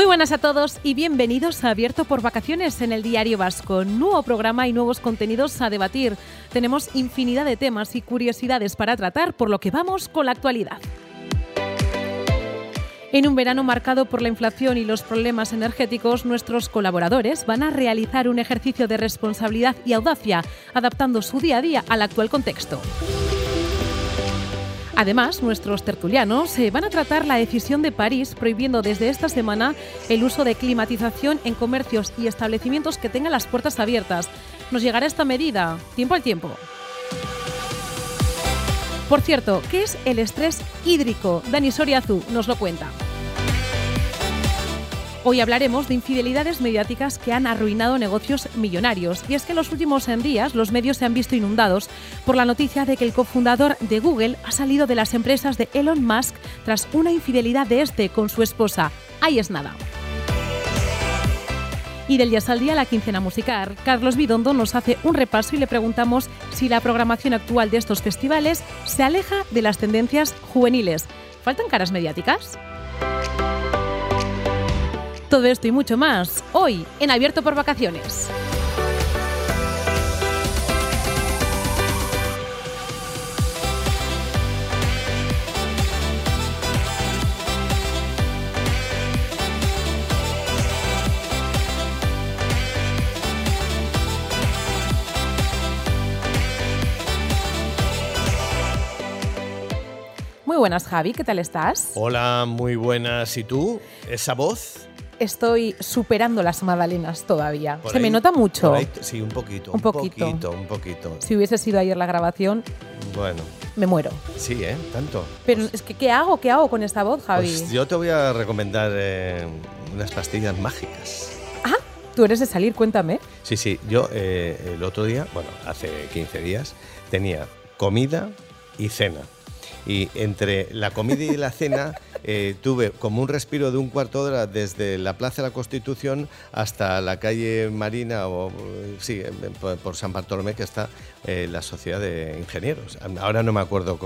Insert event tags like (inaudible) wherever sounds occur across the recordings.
Muy buenas a todos y bienvenidos a Abierto por Vacaciones en el Diario Vasco. Nuevo programa y nuevos contenidos a debatir. Tenemos infinidad de temas y curiosidades para tratar, por lo que vamos con la actualidad. En un verano marcado por la inflación y los problemas energéticos, nuestros colaboradores van a realizar un ejercicio de responsabilidad y audacia, adaptando su día a día al actual contexto. Además, nuestros tertulianos eh, van a tratar la decisión de París prohibiendo desde esta semana el uso de climatización en comercios y establecimientos que tengan las puertas abiertas. ¿Nos llegará esta medida? Tiempo al tiempo. Por cierto, ¿qué es el estrés hídrico? Dani Soriazu nos lo cuenta. Hoy hablaremos de infidelidades mediáticas que han arruinado negocios millonarios. Y es que en los últimos días los medios se han visto inundados por la noticia de que el cofundador de Google ha salido de las empresas de Elon Musk tras una infidelidad de este con su esposa. Ahí es nada. Y del Día al Día, la quincena musical, Carlos Bidondo nos hace un repaso y le preguntamos si la programación actual de estos festivales se aleja de las tendencias juveniles. ¿Faltan caras mediáticas? Todo esto y mucho más hoy en Abierto por Vacaciones. Muy buenas, Javi, ¿qué tal estás? Hola, muy buenas. ¿Y tú? ¿Esa voz? Estoy superando las magdalenas todavía. Se me nota mucho. sí, un poquito. Un poquito. Un poquito, Si hubiese sido ayer la grabación. Bueno. Me muero. Sí, ¿eh? Tanto. Pero es que, ¿qué hago? ¿Qué hago con esta voz, Javi? Pues yo te voy a recomendar eh, unas pastillas mágicas. Ah, tú eres de salir, cuéntame. Sí, sí. Yo eh, el otro día, bueno, hace 15 días, tenía comida y cena y entre la comida y la cena eh, tuve como un respiro de un cuarto de hora desde la Plaza de la Constitución hasta la calle Marina, o sí, por San Bartolomé, que está eh, la Sociedad de Ingenieros. Ahora no me acuerdo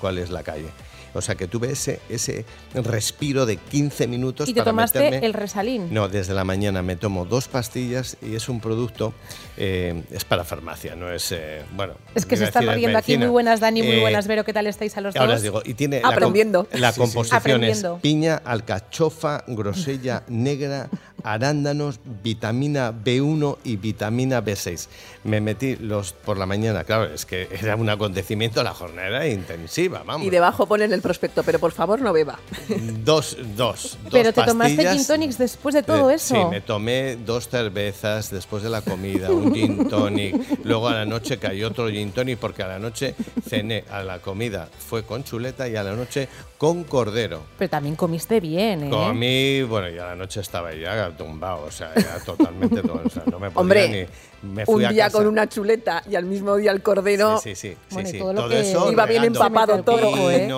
cuál es la calle. O sea que tuve ese, ese respiro de 15 minutos. ¿Y te tomaste el resalín? No, desde la mañana me tomo dos pastillas y es un producto, eh, es para farmacia, no es, eh, bueno. Es que se está riendo aquí. Muy buenas, Dani, muy eh, buenas, Vero, ¿qué tal estáis a los ahora dos? digo, y tiene Aprendiendo. La, composición es piña, alcachofa, grosella negra, (laughs) arándanos, vitamina B1 y vitamina B6. Me metí los por la mañana, claro, es que era un acontecimiento, la jornada era intensiva, vamos. Y debajo ponen el prospecto, pero por favor no beba. (laughs) Dos, dos. pero te tomaste gin tonics después de todo eso. Sí, me tomé dos cervezas después de la comida, un gin (laughs) tonic. Luego a la noche cayó otro gin tonic porque a la noche cené, a la comida fue con chuleta y a la noche con cordero. Pero también comiste bien, ¿eh? Comí, bueno, y a la noche estaba ya tumbado, o sea, ya totalmente, o sea, no me podía Hombre, ni... Me fui un día con una chuleta y al mismo día el cordero. Sí, sí, sí. sí, todo, eso. Iba bien empapado todo, ¿eh?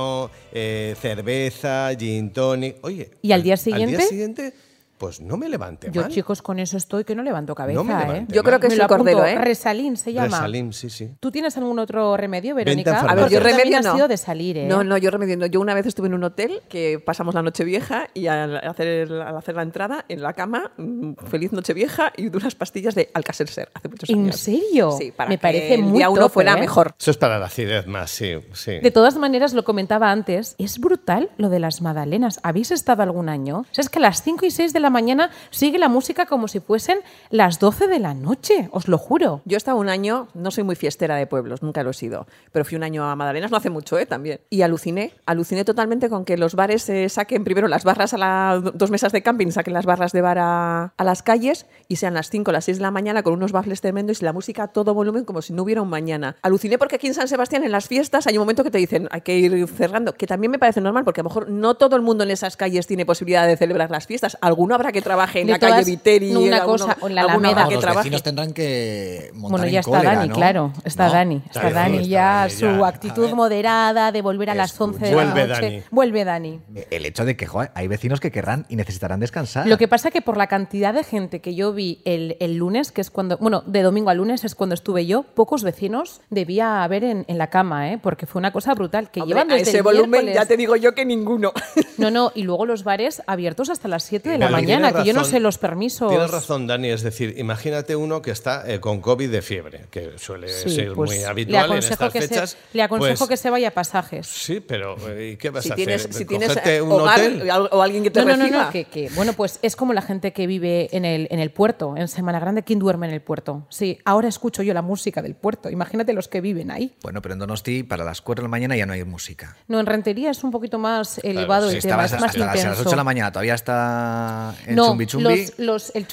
¿eh? cerveza, gin tonic. Oye. ¿Y al día siguiente? Al día siguiente pues no me levante Yo, chicos, con eso estoy que no levanto cabeza, ¿eh? Yo creo que es el cordero, ¿eh? Resalín se llama. Resalín, sí, sí. ¿Tú tienes algún otro remedio, Verónica? A ver, yo remedio no. sido de salir, ¿eh? No, no, yo remedio no. Yo una vez estuve en un hotel que pasamos la noche vieja y al hacer, al hacer la entrada en la cama, mm, feliz noche vieja y unas pastillas de Alcacelser hace muchos años. ¿En serio? Sí, para me que parece el muy día uno fuera ¿eh? mejor. Eso es para la acidez más, sí, sí. De todas maneras, lo comentaba antes, es brutal lo de las magdalenas. ¿Habéis estado algún año? O sea, es que a las 5 y 6 de la mañana sigue la música como si fuesen las 12 de la noche, os lo juro. Yo he estado un año, no soy muy fiestera de pueblos, nunca lo he sido, pero fui un año a Madalenas, no hace mucho, ¿eh? También. Y aluciné, aluciné totalmente con que los bares se saquen primero las barras a las dos mesas de camping, saquen las barras de bar a, las calles y sean las 5 o las 6 de la mañana con unos bafles tremendos y la música a todo volumen como si no hubiera un mañana. Aluciné porque aquí en San Sebastián en las fiestas hay un momento que te dicen hay que ir cerrando, que también me parece normal porque a lo mejor no todo el mundo en esas calles tiene posibilidad de celebrar las fiestas. Alguno habrá que trabaje en la calle Viteri. una cosa, o en la Alameda. Que los vecinos tendrán que montar Bueno, ya está Dani, claro. Está Dani. Está Dani ya, su actitud moderada de volver a las 11 de la noche. Dani. Vuelve Dani. El hecho de que hay vecinos que querrán y necesitarán descansar. Lo que pasa que por la cantidad de gente que yo vi el, el lunes, que es cuando, bueno, de domingo a lunes es cuando estuve yo, pocos vecinos debía haber en, en la cama, ¿eh? porque fue una cosa brutal. Que llevan desde ese volumen ya te digo yo que ninguno. No, no, y luego los bares abiertos hasta las 7 de la mañana. Mañana, que yo no sé los permisos. Tienes razón, Dani. Es decir, imagínate uno que está eh, con COVID de fiebre, que suele Sí, ser pues, muy le habitual en estas que fechas. se, le aconsejo pues, que se vaya a pasajes. Sí, pero eh, ¿y qué vas Si a tienes, hacer? si tienes ¿Cogerte eh, un hogar hotel? o alguien que te No, no, no, reciba. no, que, que, bueno, pues es como la gente que vive en el, en el puerto, en Semana Grande, ¿quién duerme en el puerto? Sí, ahora escucho yo la música del puerto, imagínate los que viven ahí. Bueno, pero en Donosti para las 4 de la mañana ya no hay música. No, en Rentería es un poquito más elevado sí, el tema, Estabas es más hasta las, a las intenso. 8 de la mañana, todavía está el no, chumbi chumbi. Los, los- el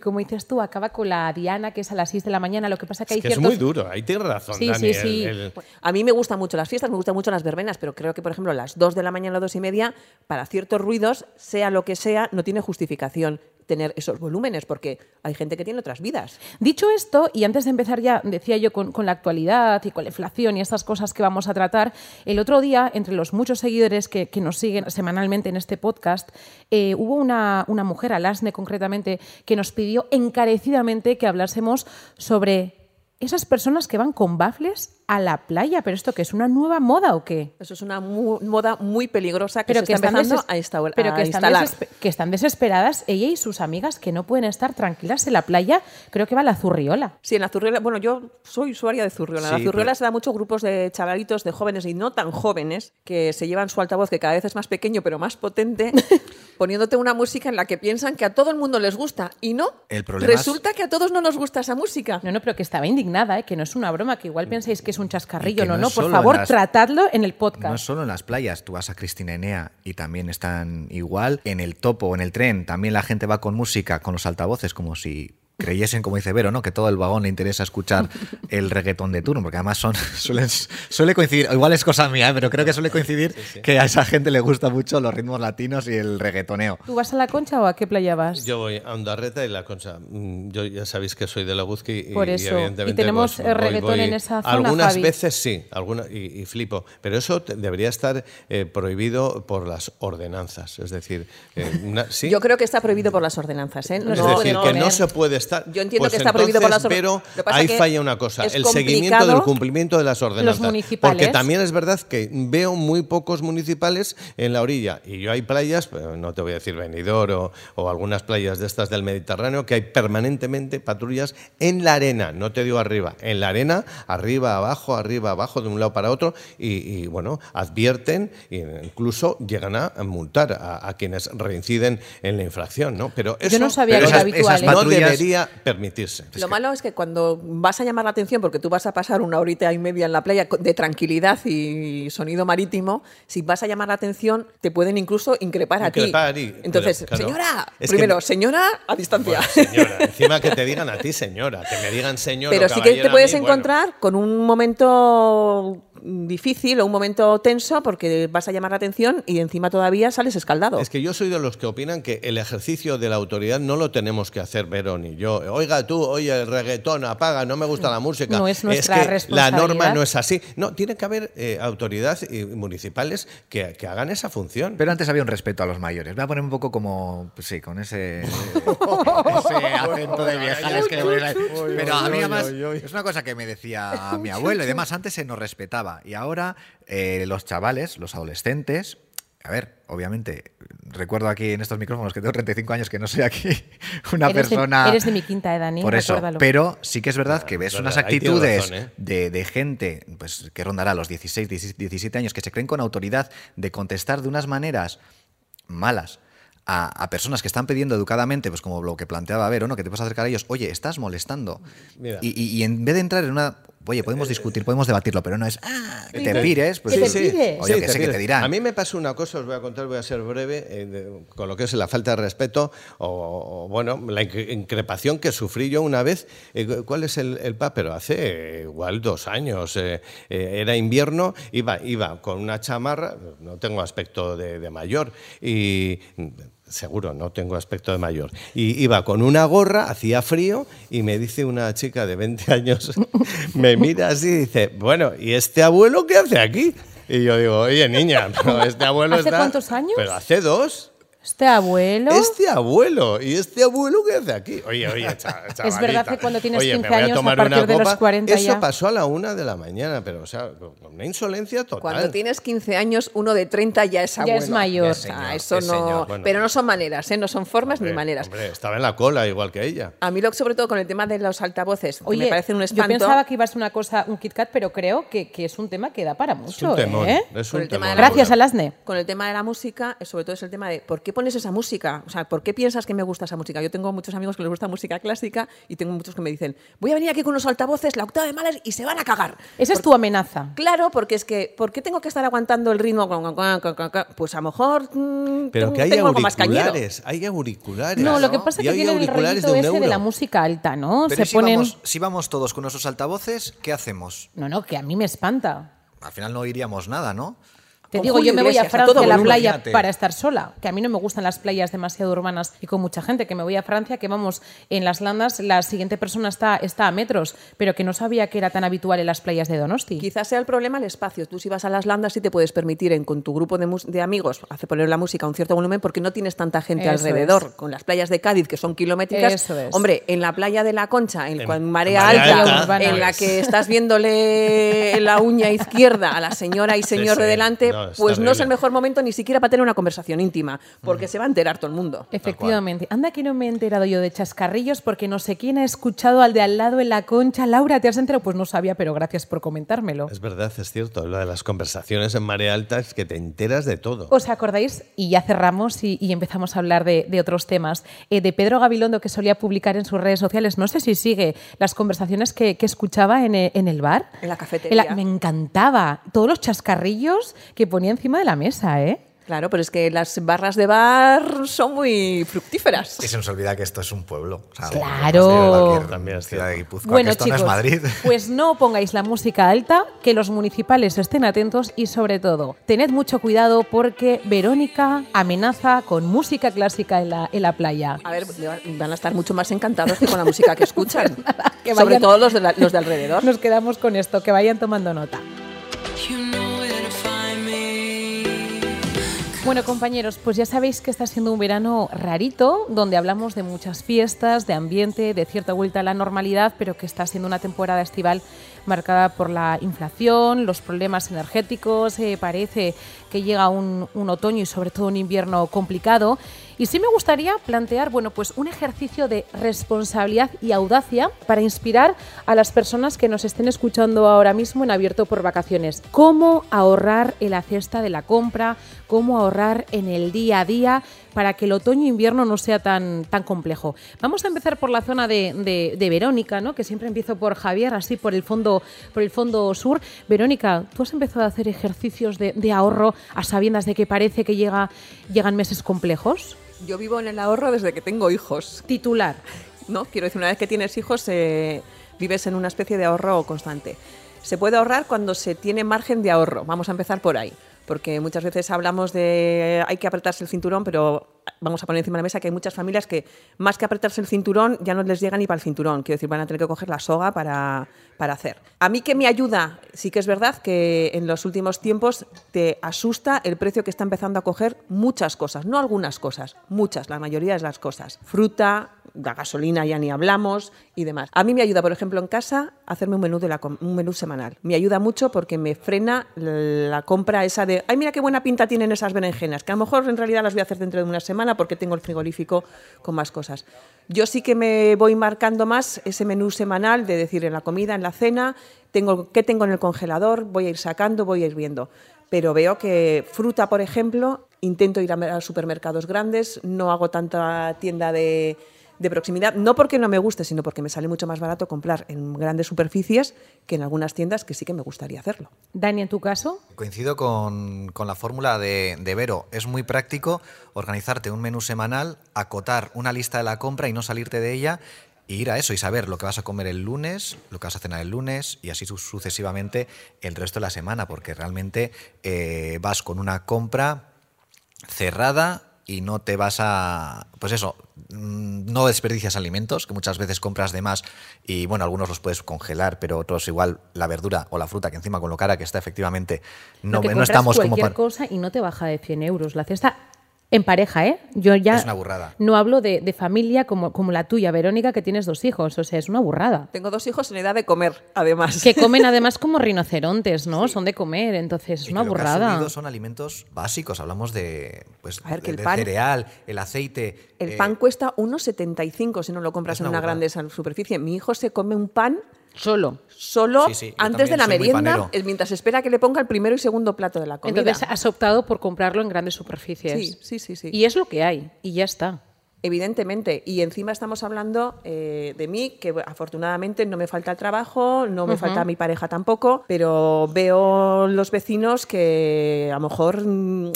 como dices tú, acaba con la Diana, que es a las 6 de la mañana. Lo que pasa que hay Es que es ciertos... muy duro, ahí tienes razón, Sí, Dani. sí, el- sí. el- A mí me gustan mucho las fiestas, me gustan mucho las verbenas, pero creo que, por ejemplo, las 2 de la mañana o 2 y media, para ciertos ruidos, sea lo que sea, no tiene justificación tener esos volúmenes, porque hay gente que tiene otras vidas. Dicho esto, y antes de empezar ya, decía yo con, con la actualidad y con la inflación y estas cosas que vamos a tratar, el otro día, entre los muchos seguidores que, que nos siguen semanalmente en este podcast, eh, hubo una, una mujer, Alasne concretamente, que nos pidió encarecidamente que hablásemos sobre esas personas que van con bafles a la playa. ¿Pero esto qué es? ¿Una nueva moda o qué? Eso es una mu- moda muy peligrosa que pero se que está están, empezando a, instaura- pero que, están que están desesperadas ella y sus amigas que no pueden estar tranquilas en la playa. Creo que va a la zurriola. Sí, en la Zurriola, bueno, yo soy usuaria de Zurriola. En Sí, la Zurriola pero- se da muchos grupos de chavalitos, de jóvenes y no tan jóvenes, que se llevan su altavoz, que cada vez es más pequeño pero más potente, (laughs) poniéndote una música en la que piensan que a todo el mundo les gusta. Y no, El problema es- resulta que a todos no nos gusta esa música. No, no, pero que estaba indignada, ¿eh? que no es una broma, que igual pensáis que es un chascarrillo. No, no por favor, en las- tratadlo en el podcast. No es solo en las playas, tú vas a Cristina Enea y también están igual. En el topo, en el tren, también la gente va con música, con los altavoces, como si creyesen, como dice Vero, ¿no? que todo el vagón le interesa escuchar (laughs) el reggaetón de turno, porque además son, (laughs) suelen, suele coincidir, igual es cosa mía, ¿eh? pero creo que suele coincidir que a esa gente le gusta mucho los ritmos latinos y el reggaetoneo. ¿Tú vas a la concha o a qué playa vas? Yo voy a Ondarreta y La Concha. Mm, Yo ya sabéis que soy de la Guzqui y, Por y eso. evidentemente Y tenemos, pues, reggaetón en esa zona, Algunas Javi. veces sí, alguna, y, y flipo. Pero eso te- debería estar eh, prohibido por las ordenanzas. Es decir, eh, una- (laughs) ¿sí? Yo creo que está prohibido por las ordenanzas. ¿eh? No es decir, que no poner- se puede estar. Yo entiendo Pues que está prohibido por las. Pero ahí falla una cosa: el seguimiento del cumplimiento de las ordenanzas. municipales. Porque también es verdad que veo muy pocos municipales en la orilla. Y yo hay playas, no te voy a decir Benidorm o, o algunas playas de estas del Mediterráneo, que hay permanentemente patrullas en la arena. No te digo arriba, en la arena, arriba, abajo, arriba, abajo, de un lado para otro. Y, y, bueno, advierten e incluso llegan a multar a, a quienes reinciden en la infracción. ¿no? Pero Yo eso no sabía que era habitual, esas ¿eh? no permitirse. Lo malo es que cuando vas a llamar la atención, porque tú vas a pasar una horita y media en la playa de tranquilidad y sonido marítimo, si vas a llamar la atención, te pueden incluso increpar, Increpar a ti. y- Entonces, claro, señora, es que- primero, señora, a distancia. Bueno, señora, (laughs) encima que te digan a ti, señora, que me digan señor. Pero sí que te puedes mí, bueno. encontrar con un momento difícil o un momento tenso porque vas a llamar la atención y encima todavía sales escaldado. Es que yo soy de los que opinan que el ejercicio de la autoridad no lo tenemos que hacer Verón y yo. Oiga tú, oye, el reggaetón, apaga, no me gusta la música. No es nuestra que la responsabilidad. norma no es así. No, tiene que haber eh, autoridades y municipales que, que hagan esa función. Pero antes había un respeto a los mayores. Voy a poner un poco como, pues sí, con ese, (laughs) ese acento de viejales que ahí. Pero a mí además es una cosa que me decía (laughs) mi abuelo y demás, antes se nos respetaba. Y ahora eh, los chavales, los adolescentes, a ver, obviamente, recuerdo aquí en estos micrófonos que tengo 35 años que no soy aquí (laughs) una Eres de- persona... eres de mi quinta, Dani, Por eso, recuérdalo. pero sí que es verdad que es ves verdad, unas actitudes razón, ¿eh? de, de gente pues, que rondará los 16, 17 años, que se creen con autoridad de contestar de unas maneras malas a, a personas que están pidiendo educadamente, pues como lo que planteaba Vero, ¿no? que te puedes acercar a ellos, oye, estás molestando. Mira. Y, y- y en vez de entrar en una, oye, podemos discutir, podemos debatirlo, pero no es, ah, que te pires, pues que te sí, pires. o yo Sí, que sé que te dirán. A mí me pasó una cosa, os voy a contar, voy a ser breve, eh, de- con lo que es la falta de respeto o, o, bueno, la incre- increpación que sufrí yo una vez. Eh, ¿Cuál es el, el pa? Pero hace eh, igual dos años. eh, eh, era invierno, iba, iba con una chamarra, no tengo aspecto de, de mayor, y seguro, no tengo aspecto de mayor. Y iba con una gorra, hacía frío, y me dice una chica de 20 (laughs) años, me mira así y dice, bueno, ¿y este abuelo qué hace aquí? Y yo digo, oye, niña, pero este abuelo ¿Hace está... cuántos años? Pero hace dos. Este abuelo. Este abuelo. ¿Y este abuelo qué hace aquí? Oye, oye, (laughs) cha- Es verdad chavalita. que cuando tienes Oye, me 15 voy a años, a tomar partir una de los copa. 40 Eso ya. pasó a la una de la mañana, pero, o sea, con una insolencia total. Cuando tienes 15 años, uno de 30 ya es Ya abuelo. es mayor. O sea, eso Sí, no. señor. Bueno. Pero no son maneras, ¿eh? No son formas Hombre, ni maneras. Hombre, estaba en la cola igual que ella. A mí, lo, sobre todo con el tema de los altavoces, que Oye, me parecen un yo espanto. pensaba que iba a ser una cosa, un Kit Kat, pero creo que, que es un tema que da para Es mucho. un temón. ¿eh? Es Con un el tema temón. de la- Gracias, Alasne. Con el tema de la música, sobre todo es el tema de ¿por qué pones esa música? O sea, ¿por qué piensas que me gusta esa música? Yo tengo muchos amigos que les gusta música clásica y tengo muchos que me dicen, voy a venir aquí con unos altavoces, la octava de Mahler y se van a cagar. Esa es tu amenaza. Claro, porque es que, ¿por qué tengo que estar aguantando el ritmo? Pues a lo mejor mm, Pero tengo- que hay tengo algo más cañero. auriculares, hay auriculares. No, lo que pasa es que hay tienen el auriculares rollito de ese de la música alta, ¿no? Pero Se ¿y si, ponen. vamos, si vamos todos con nuestros altavoces, ¿qué hacemos? No, no, que a mí me espanta. Al final no oiríamos nada, ¿no? Te digo, yo me voy a Francia a la playa fíjate. para estar sola, que a mí no me gustan las playas demasiado urbanas y con mucha gente, que me voy a Francia, que vamos, en las landas la siguiente persona está, está a metros, pero que no sabía que era tan habitual en las playas de Donosti. Quizás sea el problema el espacio. Tú si vas a las landas sí te puedes permitir en, con tu grupo de, de amigos hace poner la música a un cierto volumen porque no tienes tanta gente Eso alrededor. es. Con las playas de Cádiz que son kilométricas. Eso es. Hombre, en la playa de la Concha, en, En- marea marea alta, en la que estás viéndole la uña izquierda a la señora y señor sí. de delante, Pues no es el mejor momento ni siquiera para tener una conversación íntima, porque se va a enterar todo el mundo. Efectivamente. Anda que no me he enterado yo de chascarrillos porque no sé quién ha escuchado al de al lado en la concha. Laura, ¿te has enterado? Pues no sabía, pero gracias por comentármelo. Es verdad, es cierto. Lo de las conversaciones en marea alta es que te enteras de todo. ¿Os acordáis? Y ya cerramos y, y empezamos a hablar de, de otros temas. Eh, de Pedro Gabilondo, que solía publicar en sus redes sociales, no sé si sigue las conversaciones que, que escuchaba en, e- en el bar. En la cafetería. En la- me encantaba. Todos los chascarrillos que ponía encima de la mesa, ¿eh? Claro, pero es que las barras de bar son muy fructíferas. Y se nos olvida que esto es un pueblo. o sea, Claro. como cualquier También es ciudad de cierto. Guipúzcoa, Bueno, que esto chicos, no es Madrid. (laughs) pues no pongáis la música alta, que los municipales estén atentos y sobre todo, tened mucho cuidado porque Verónica amenaza con música clásica en la, en la playa. A ver, van a estar mucho más encantados que con la música que escuchan. (laughs) Que Sobre todo los de, la- los de alrededor. Nos quedamos con esto, que vayan tomando nota. Bueno, compañeros, pues ya sabéis que está siendo un verano rarito, donde hablamos de muchas fiestas, de ambiente, de cierta vuelta a la normalidad, pero que está siendo una temporada estival marcada por la inflación, los problemas energéticos, eh, parece que llega un, un otoño y sobre todo un invierno complicado. Y sí me gustaría plantear, bueno, pues un ejercicio de responsabilidad y audacia para inspirar a las personas que nos estén escuchando ahora mismo en Abierto por Vacaciones. ¿Cómo ahorrar en la cesta de la compra? ¿Cómo ahorrar en el día a día para que el otoño e no sea tan, tan complejo? Vamos a empezar por la zona de, de- de Verónica, ¿no? que siempre empiezo por Javier, así por el fondo, por el fondo sur. Verónica, ¿tú has empezado a hacer ejercicios de, de ahorro a sabiendas de que parece que llega, llegan meses complejos? Yo vivo en el ahorro desde que tengo hijos. Titular. ¿no? Quiero decir, una vez que tienes hijos, eh, vives en una especie de ahorro constante. Se puede ahorrar cuando se tiene margen de ahorro. Vamos a empezar por ahí. Porque muchas veces hablamos de hay que apretarse el cinturón, pero vamos a poner encima de la mesa que hay muchas familias que más que apretarse el cinturón ya no les llega ni para el cinturón. Quiero decir, van a tener que coger la soga para, para hacer. A mí que me ayuda, sí que es verdad que en los últimos tiempos te asusta el precio que está empezando a coger muchas cosas, no algunas cosas, muchas, la mayoría de las cosas. Fruta, la gasolina ya ni hablamos y demás. A mí me ayuda, por ejemplo, en casa hacerme un menú, de la, un menú semanal. Me ayuda mucho porque me frena la compra esa de, ay, mira qué buena pinta tienen esas berenjenas, que a lo mejor en realidad las voy a hacer dentro de una semana porque tengo el frigorífico con más cosas. Yo sí que me voy marcando más ese menú semanal de decir en la comida, en la cena, tengo, qué tengo en el congelador, voy a ir sacando, voy a ir viendo. Pero veo que fruta, por ejemplo, intento ir a a supermercados grandes, no hago tanta tienda de, de proximidad, no porque no me guste, sino porque me sale mucho más barato comprar en grandes superficies que en algunas tiendas que sí que me gustaría hacerlo. Dani, en tu caso, Coincido con, con la fórmula de, de Vero. Es muy práctico organizarte un menú semanal, acotar una lista de la compra y no salirte de ella y ir a eso y saber lo que vas a comer el lunes, lo que vas a cenar el lunes y así su- sucesivamente el resto de la semana, porque realmente eh, vas con una compra cerrada y no te vas a, pues eso, mm, no desperdicias alimentos, que muchas veces compras de más y bueno, algunos los puedes congelar, pero otros igual la verdura o la fruta que encima con lo cara que está efectivamente no, que no estamos como cualquier para... cosa y no te baja de 100 euros. La cesta En pareja, ¿eh? Yo ya Es una burrada. no hablo de, de familia como, como la tuya, Verónica, que tienes dos hijos. O sea, es una burrada. Tengo dos hijos en edad de comer, además. Que comen (laughs) además como rinocerontes, ¿no? Son de comer, entonces es Y una que lo burrada. subido son alimentos básicos. Hablamos de, pues, A ver, que de- el del pan- cereal, el aceite. El eh, pan cuesta 1,75 si no lo compras en una burrada. grande superficie. Mi hijo se come un pan Solo. solo Sí, sí, yo antes de la merienda, mientras espera que le ponga el primero y segundo plato de la comida. Entonces has optado por comprarlo en grandes superficies. Sí, sí, sí, sí. Y es lo que hay, y ya está. Evidentemente, y encima estamos hablando eh, de mí, que afortunadamente no me falta el trabajo, no me falta mi pareja tampoco, pero veo los vecinos que a lo mejor, mm,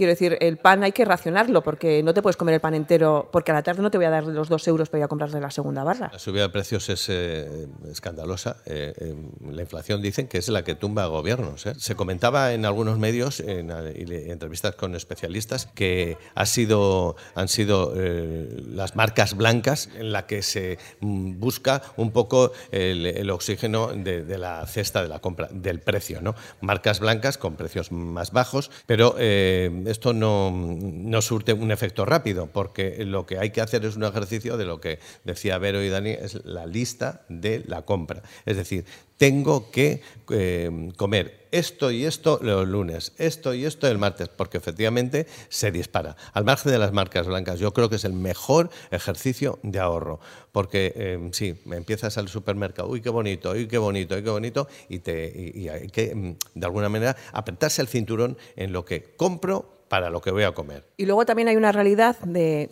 quiero decir, el pan hay que racionarlo, porque no te puedes comer el pan entero, porque a la tarde no te voy a dar los dos euros para ir a comprarle la segunda barra. La subida de precios es eh, escandalosa. Eh, eh, la inflación dicen que es la que tumba a gobiernos. Se comentaba en algunos medios, en, entrevistas con especialistas, que ha sido, han sido las marcas blancas en la que se mm, busca un poco el, oxígeno de, de la cesta de la compra, del precio. ¿no? Marcas blancas con precios más bajos, pero esto no, no surte un efecto rápido, porque lo que hay que hacer es un ejercicio de lo que decía Vero y Dani, es la lista de la compra. Es decir, tengo que eh, comer esto y esto los lunes, esto y esto el martes, porque efectivamente se dispara. Al margen de las marcas blancas, yo creo que es el mejor ejercicio de ahorro, porque eh, sí, empiezas al supermercado, uy, qué bonito, uy, qué bonito, uy, qué bonito, y, te, y hay que, mm, de alguna manera, apretarse el cinturón en lo que compro para lo que voy a comer. Y luego también hay una realidad de,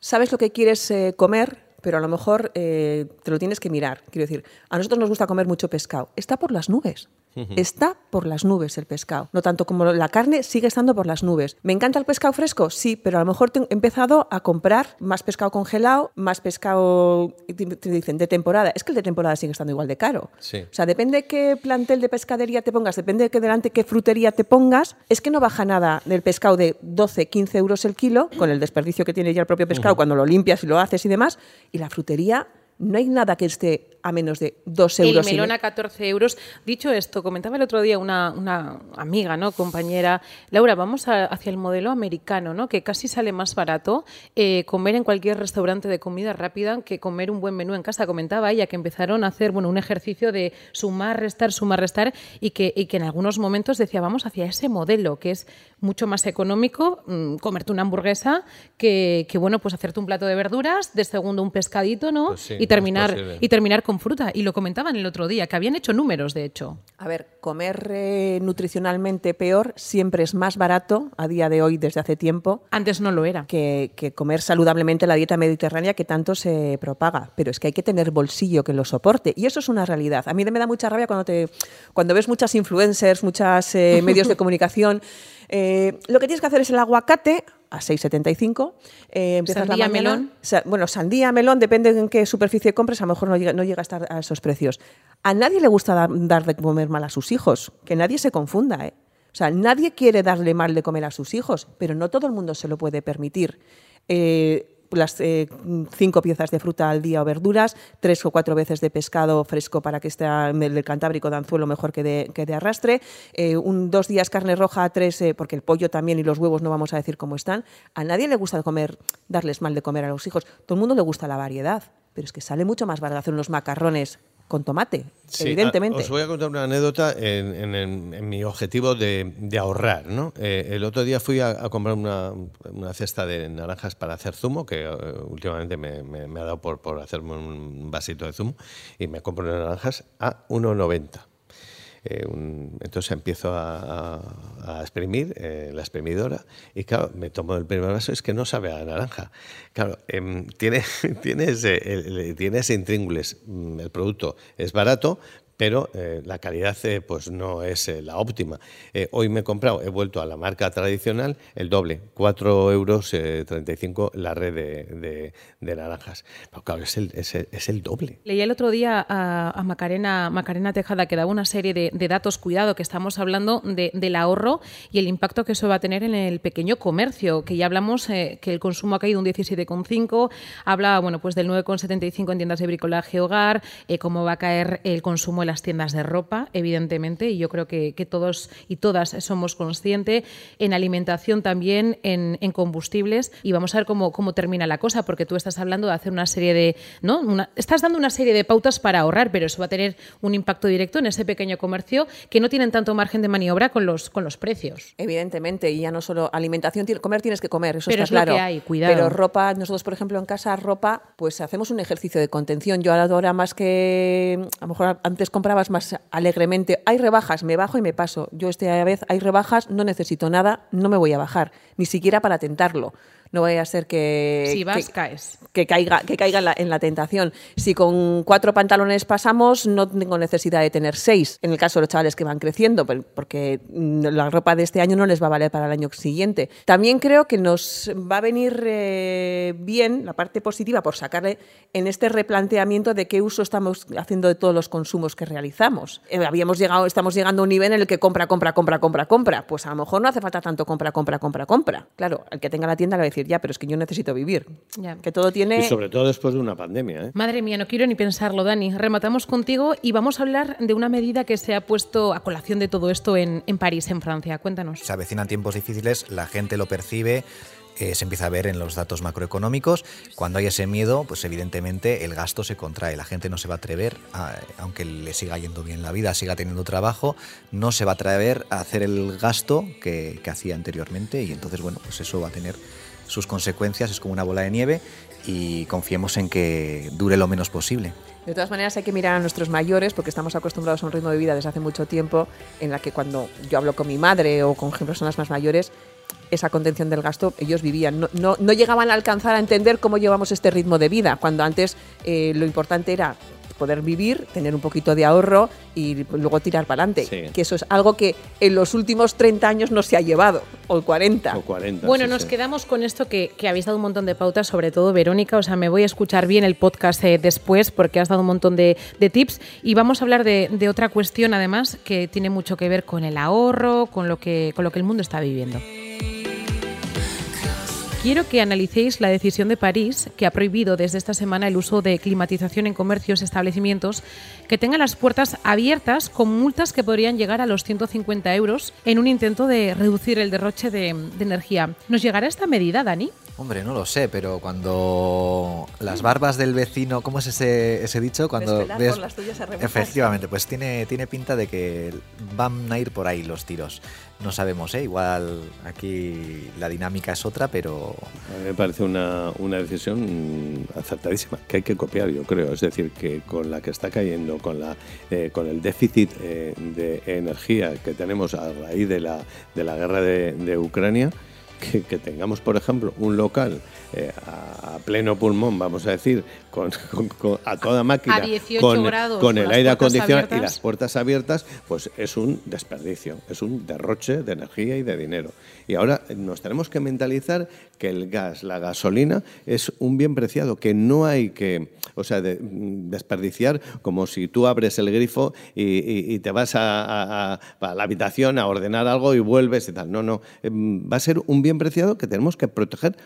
sabes lo que quieres eh, comer, pero a lo mejor eh, te lo tienes que mirar. Quiero decir, a nosotros nos gusta comer mucho pescado. Está por las nubes. Está por las nubes el pescado. No tanto como la carne, sigue estando por las nubes. ¿Me encanta el pescado fresco? Sí, pero a lo mejor he empezado a comprar más pescado congelado, más pescado, te dicen, de temporada. Es que el de temporada sigue estando igual de caro. Sí. O sea, depende qué plantel de pescadería te pongas, depende de qué delante qué frutería te pongas, es que no baja nada del pescado de 12, 15 euros el kilo, con el desperdicio que tiene ya el propio pescado cuando lo limpias y lo haces y demás, y la frutería no hay nada que esté a menos de 2 El euros. y melón me- a 14 euros. Dicho esto, comentaba el otro día una, una amiga, ¿no? compañera, Laura, vamos a- hacia el modelo americano, ¿no? que casi sale más barato eh, comer en cualquier restaurante de comida rápida que comer un buen menú en casa. Comentaba ella que empezaron a hacer bueno, un ejercicio de sumar, restar, sumar, restar y que, y que en algunos momentos decía, vamos hacia ese modelo que es mucho más económico, mm, comerte una hamburguesa que, que, bueno, pues hacerte un plato de verduras, de segundo un pescadito, ¿no? Pues sí, y terminar y terminar con fruta. Y lo comentaban el otro día, que habían hecho números, de hecho. A ver, comer eh, nutricionalmente peor siempre es más barato a día de hoy desde hace tiempo Antes no lo era. que, que comer saludablemente la dieta mediterránea que tanto se propaga. Pero es que hay que tener bolsillo que lo soporte. Y eso es una realidad. A mí me da mucha rabia cuando, te, cuando ves muchas influencers, muchos medios de (laughs) comunicación. Eh, lo que tienes que hacer es el aguacate a 6,75. eh, empiezas la Sandía, mañana- melón. Sa- bueno, sandía, melón, depende en qué superficie compres, a lo mejor no llega, no llega a estar a esos precios. A nadie le gusta dar, dar de comer mal a sus hijos, que nadie se confunda, ¿eh? O sea, nadie quiere darle mal de comer a sus hijos, pero no todo el mundo se lo puede permitir. Eh, las eh, cinco piezas de fruta al día o verduras, tres o cuatro veces de pescado fresco para que esté el cantábrico de anzuelo mejor que de, que de arrastre, eh, un, dos días carne roja, tres, eh, porque el pollo también y los huevos no vamos a decir cómo están. A nadie le gusta comer, darles mal de comer a los hijos. Todo el mundo le gusta la variedad, pero es que sale mucho más barato hacer unos macarrones con tomate, Sí, evidentemente. ah, Os voy a contar una anécdota en, en- en- en mi objetivo de, de ahorrar. ¿no? Eh, el otro día fui a, a comprar una, una cesta de naranjas para hacer zumo, que eh, últimamente me, me- me ha dado por, por hacerme un vasito de zumo, y me compro unas naranjas a 1,90. Eh, entonces empiezo a, exprimir eh, la exprimidora y claro, me tomo el primer vaso, es que no sabe a naranja. Claro, em, tiene, (laughs) tiene, ese, el- tiene ese intríngulis, mm, el producto es barato, pero eh, la calidad eh, pues no es eh, la óptima. Hoy me he comprado, he vuelto a la marca tradicional, el doble, 4 euros eh, 35 la red de, naranjas. Pero claro, es el, es el- es el doble. Leía el otro día a, Macarena, Macarena Tejada que daba una serie de, datos, cuidado, que estamos hablando de- del ahorro y el impacto que eso va a tener en el pequeño comercio, que ya hablamos que el consumo ha caído un 17,5, habla bueno, pues del 9,75 en tiendas de bricolaje hogar, cómo va a caer el consumo las tiendas de ropa, evidentemente, y yo creo que, que todos y todas somos conscientes, en alimentación también, en, en combustibles, y vamos a ver cómo, cómo termina la cosa, porque tú estás hablando de hacer una serie de, ¿no? Una- estás dando una serie de pautas para ahorrar, pero eso va a tener un impacto directo en ese pequeño comercio que no tienen tanto margen de maniobra con los, con los precios. Evidentemente, y ya no solo alimentación, comer tienes que comer, eso Pero está es lo claro. que hay, cuidado. Pero ropa, nosotros por ejemplo en casa ropa, pues hacemos un ejercicio de contención. Yo ahora más que a lo mejor antes comprabas más alegremente, hay rebajas, me bajo y me paso. Yo esta vez hay rebajas, no necesito nada, no me voy a bajar, ni siquiera para tentarlo. No vaya a ser que si vas, que- caes. que caiga, que caiga en, la, en la tentación. Si con cuatro pantalones pasamos, no tengo necesidad de tener seis. En el caso de los chavales que van creciendo, porque la ropa de este año no les va a valer para el año siguiente. También creo que nos va a venir eh, bien la parte positiva por sacarle en este replanteamiento de qué uso estamos haciendo de todos los consumos que realizamos. Eh, habíamos llegado, estamos llegando a un nivel en el que compra, compra, compra, compra, compra. Pues a lo mejor no hace falta tanto compra, compra, compra, compra. Claro, el que tenga la tienda le va a decir, ya, pero es que yo necesito vivir. Ya. Que todo tiene... Y sobre todo después de una pandemia. ¿eh? Madre mía, no quiero ni pensarlo, Dani. Rematamos contigo y vamos a hablar de una medida que se ha puesto a colación de todo esto en, en París, en Francia. Cuéntanos. Se avecinan tiempos difíciles, la gente lo percibe, eh, se empieza a ver en los datos macroeconómicos. Cuando hay ese miedo, pues evidentemente el gasto se contrae. La gente no se va a atrever, a- aunque le siga yendo bien la vida, siga teniendo trabajo, no se va a atrever a hacer el gasto que, que hacía anteriormente y entonces, bueno, pues eso va a tener sus consecuencias, es como una bola de nieve y confiemos en que dure lo menos posible. De todas maneras, hay que mirar a nuestros mayores porque estamos acostumbrados a un ritmo de vida desde hace mucho tiempo en la que cuando yo hablo con mi madre o con personas más mayores, esa contención del gasto, ellos vivían. No, no, no llegaban a alcanzar a entender cómo llevamos este ritmo de vida, cuando antes eh, lo importante era poder vivir, tener un poquito de ahorro y luego tirar para adelante. Sí. Que eso es algo que en los últimos 30 años no se ha llevado, o 40. O 40. Bueno, sí, nos sí. quedamos con esto que, que habéis dado un montón de pautas, sobre todo Verónica. O sea, me voy a escuchar bien el podcast eh, después porque has dado un montón de, de tips. Y vamos a hablar de, de otra cuestión, además, que tiene mucho que ver con el ahorro, con lo que, con lo que el mundo está viviendo. Quiero que analicéis la decisión de París, que ha prohibido desde esta semana el uso de climatización en comercios y establecimientos que tengan las puertas abiertas con multas que podrían llegar a los 150 euros en un intento de reducir el derroche de, de energía. ¿Nos llegará esta medida, Dani? Hombre, no lo sé, pero cuando las barbas del vecino, ¿cómo es ese, ese dicho? Cuando ves- por las tuyas a reventar. Efectivamente, pues tiene, tiene pinta de que van a ir por ahí los tiros. No sabemos, ¿eh? Igual aquí la dinámica es otra, pero A mí me parece una, una decisión acertadísima, que hay que copiar, yo creo. Es decir, que con la que está cayendo, con, la, eh, con el déficit eh, de energía que tenemos a raíz de la, de la guerra de, de Ucrania, que, tengamos, por ejemplo, un local eh, a, a pleno pulmón, vamos a decir, con, (laughs) con- con- a toda máquina, A 18 con, grados, con con el aire acondicionado y las puertas abiertas, pues es un desperdicio, es un derroche de energía y de dinero. Y ahora nos tenemos que mentalizar que el gas, la gasolina, es un bien preciado, que no hay que, o sea, de- mm, desperdiciar como si tú abres el grifo y, y- y te vas a, a- a- a la habitación a ordenar algo y vuelves y tal. No, no, Em, va a ser un bien preciado que tenemos que proteger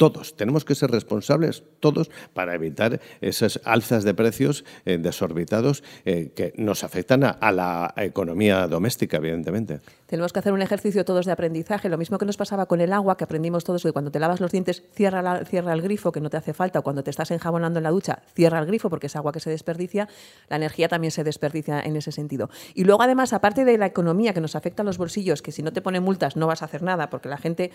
todos, tenemos que ser responsables todos para evitar esas alzas de precios eh, desorbitados eh, que nos afectan a, la economía doméstica, evidentemente. Tenemos que hacer un ejercicio todos de aprendizaje, lo mismo que nos pasaba con el agua, que aprendimos todos que cuando te lavas los dientes, cierra, cierra el grifo, que no te hace falta, o cuando te estás enjabonando en la ducha, cierra el grifo porque es agua que se desperdicia, la energía también se desperdicia en ese sentido. Y luego además, aparte de la economía que nos afecta a los bolsillos, que si no te ponen multas no vas a hacer nada, porque la gente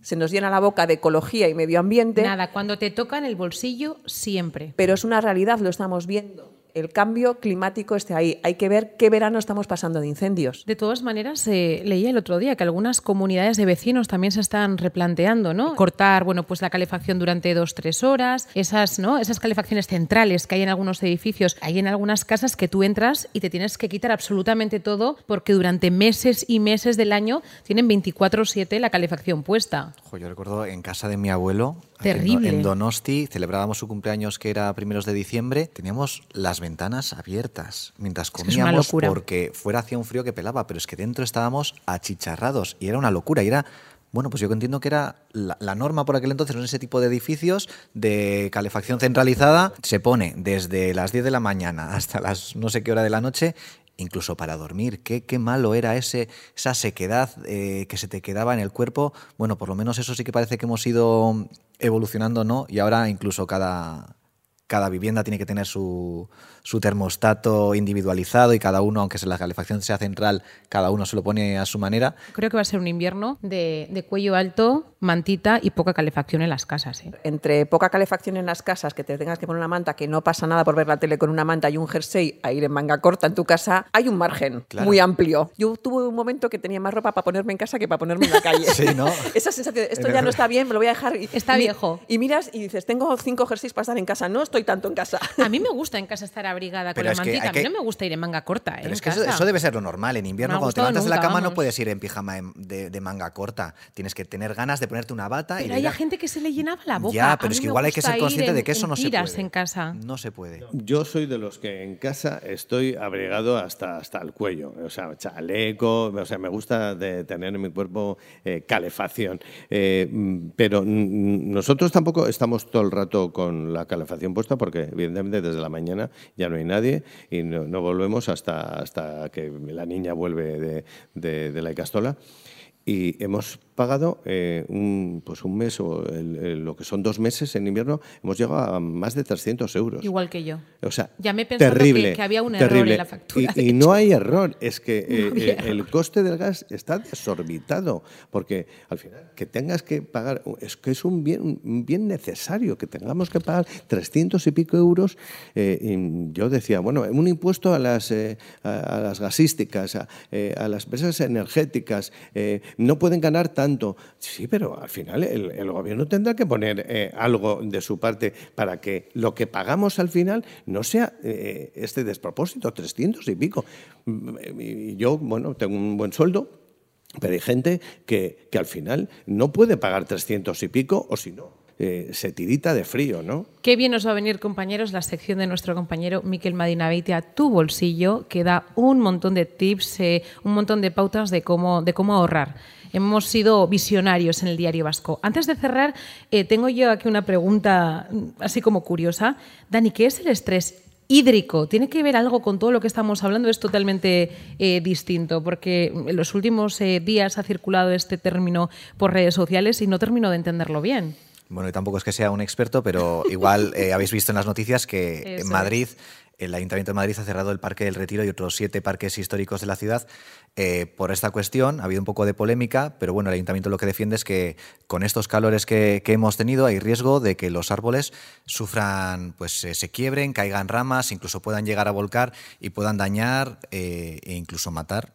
se nos llena la boca de ecología y medio ambiente. Nada, cuando te toca en el bolsillo, siempre. Pero es una realidad, lo estamos viendo. El cambio climático está ahí. Hay que ver qué verano estamos pasando de incendios. De todas maneras, eh, leía el otro día que algunas comunidades de vecinos también se están replanteando, ¿no? Cortar, bueno, pues la calefacción durante dos, tres horas, esas, ¿no? Esas calefacciones centrales que hay en algunos edificios, hay en algunas casas que tú entras y te tienes que quitar absolutamente todo porque durante meses y meses del año tienen 24/7 la calefacción puesta. Ojo, yo recuerdo en casa de mi abuelo, Terrible. en Donosti, celebrábamos su cumpleaños que era primeros de diciembre, teníamos las ventanas abiertas mientras comíamos porque fuera hacía un frío que pelaba, pero es que dentro estábamos achicharrados y era una locura y era Bueno, pues yo entiendo que era la, la norma por aquel entonces en ese tipo de edificios de calefacción centralizada. Se pone desde las 10 de la mañana hasta las no sé qué hora de la noche, incluso para dormir. Qué, qué malo era ese, esa sequedad eh, que se te quedaba en el cuerpo. Bueno, por lo menos eso sí que parece que hemos ido evolucionando, ¿no? Y ahora incluso cada, cada vivienda tiene que tener su, su termostato individualizado y cada uno, aunque la calefacción sea central, cada uno se lo pone a su manera. Creo que va a ser un invierno de, de cuello alto, mantita y poca calefacción en las casas. ¿eh? Entre poca calefacción en las casas, que te tengas que poner una manta, que no pasa nada por ver la tele con una manta y un jersey a ir en manga corta en tu casa, hay un margen Claro. muy amplio. Yo tuve un momento que tenía más ropa para ponerme en casa que para ponerme en la calle. (laughs) Sí, ¿no? Esa sensación esto ya no está bien, me lo voy a dejar. y- Está y- viejo. Y miras y dices, tengo cinco jerseys para estar en casa, no estoy tanto en casa. (laughs) A mí me gusta en casa estar abrigada con Pero la es que mantita. hay A mí que- no me gusta ir en manga corta. ¿eh? Pero es que eso, eso debe ser lo normal. En invierno, cuando te levantas de la nunca, cama, no vamos. puedes ir en pijama de, de- de manga corta. Tienes que tener ganas de ponerte una bata y Pero de hay gente que se le llenaba la boca. Ya, pero es que igual hay que ser consciente en- de que eso en no se puede. en casa. No se puede. Yo soy de los que en casa estoy abrigado hasta, hasta el cuello, o sea, chaleco, o sea, me gusta de tener en mi cuerpo eh, calefacción. Eh, mm, pero nosotros tampoco estamos todo el rato con la calefacción puesta porque evidentemente desde la mañana ya no hay nadie y no, volvemos hasta, hasta que la niña vuelve de, de- de la Icastola. Y hemos pagado eh, un, pues un mes o el- el- lo que son dos meses en invierno, hemos llegado a más de 300 euros. Igual que yo. O sea, pensando que- terrible, que había un error en la factura, Y, no hay error, es que eh, eh, el coste del gas está desorbitado, porque al final que tengas que pagar, es que es un bien, un bien necesario, que tengamos que pagar 300 y pico euros. y yo decía, bueno, un impuesto a las, a, a las gasísticas, a, a las empresas energéticas, no pueden ganar tanto. Sí, pero al final el, gobierno tendrá que poner eh, algo de su parte para que lo que pagamos al final no sea eh, este despropósito, 300 y pico. Mm, Y yo, bueno, tengo un buen sueldo, pero hay gente que, que al final no puede pagar 300 y pico o si no, eh, se tirita de frío, ¿no? Qué bien nos va a venir, compañeros, la sección de nuestro compañero Miquel Madinaveite a tu bolsillo, que da un montón de tips, eh, un montón de pautas de cómo, de cómo ahorrar. Hemos sido visionarios en el Diario Vasco. Antes de cerrar, eh, tengo yo aquí una pregunta mm, así como curiosa. Dani, ¿qué es el estrés hídrico? ¿Tiene que ver algo con todo lo que estamos hablando? Es totalmente eh, distinto, porque en los últimos eh, días ha circulado este término por redes sociales y no termino de entenderlo bien. Bueno, y tampoco es que sea un experto, pero igual eh, habéis visto en las noticias que (laughs) Eso en es. El Ayuntamiento de Madrid ha cerrado el Parque del Retiro y otros siete parques históricos de la ciudad eh, por esta cuestión. Ha habido un poco de polémica, pero bueno, el Ayuntamiento lo que defiende es que con estos calores que, hemos tenido hay riesgo de que los árboles sufran, pues eh, se quiebren, caigan ramas, incluso puedan llegar a volcar y puedan dañar eh, e incluso matar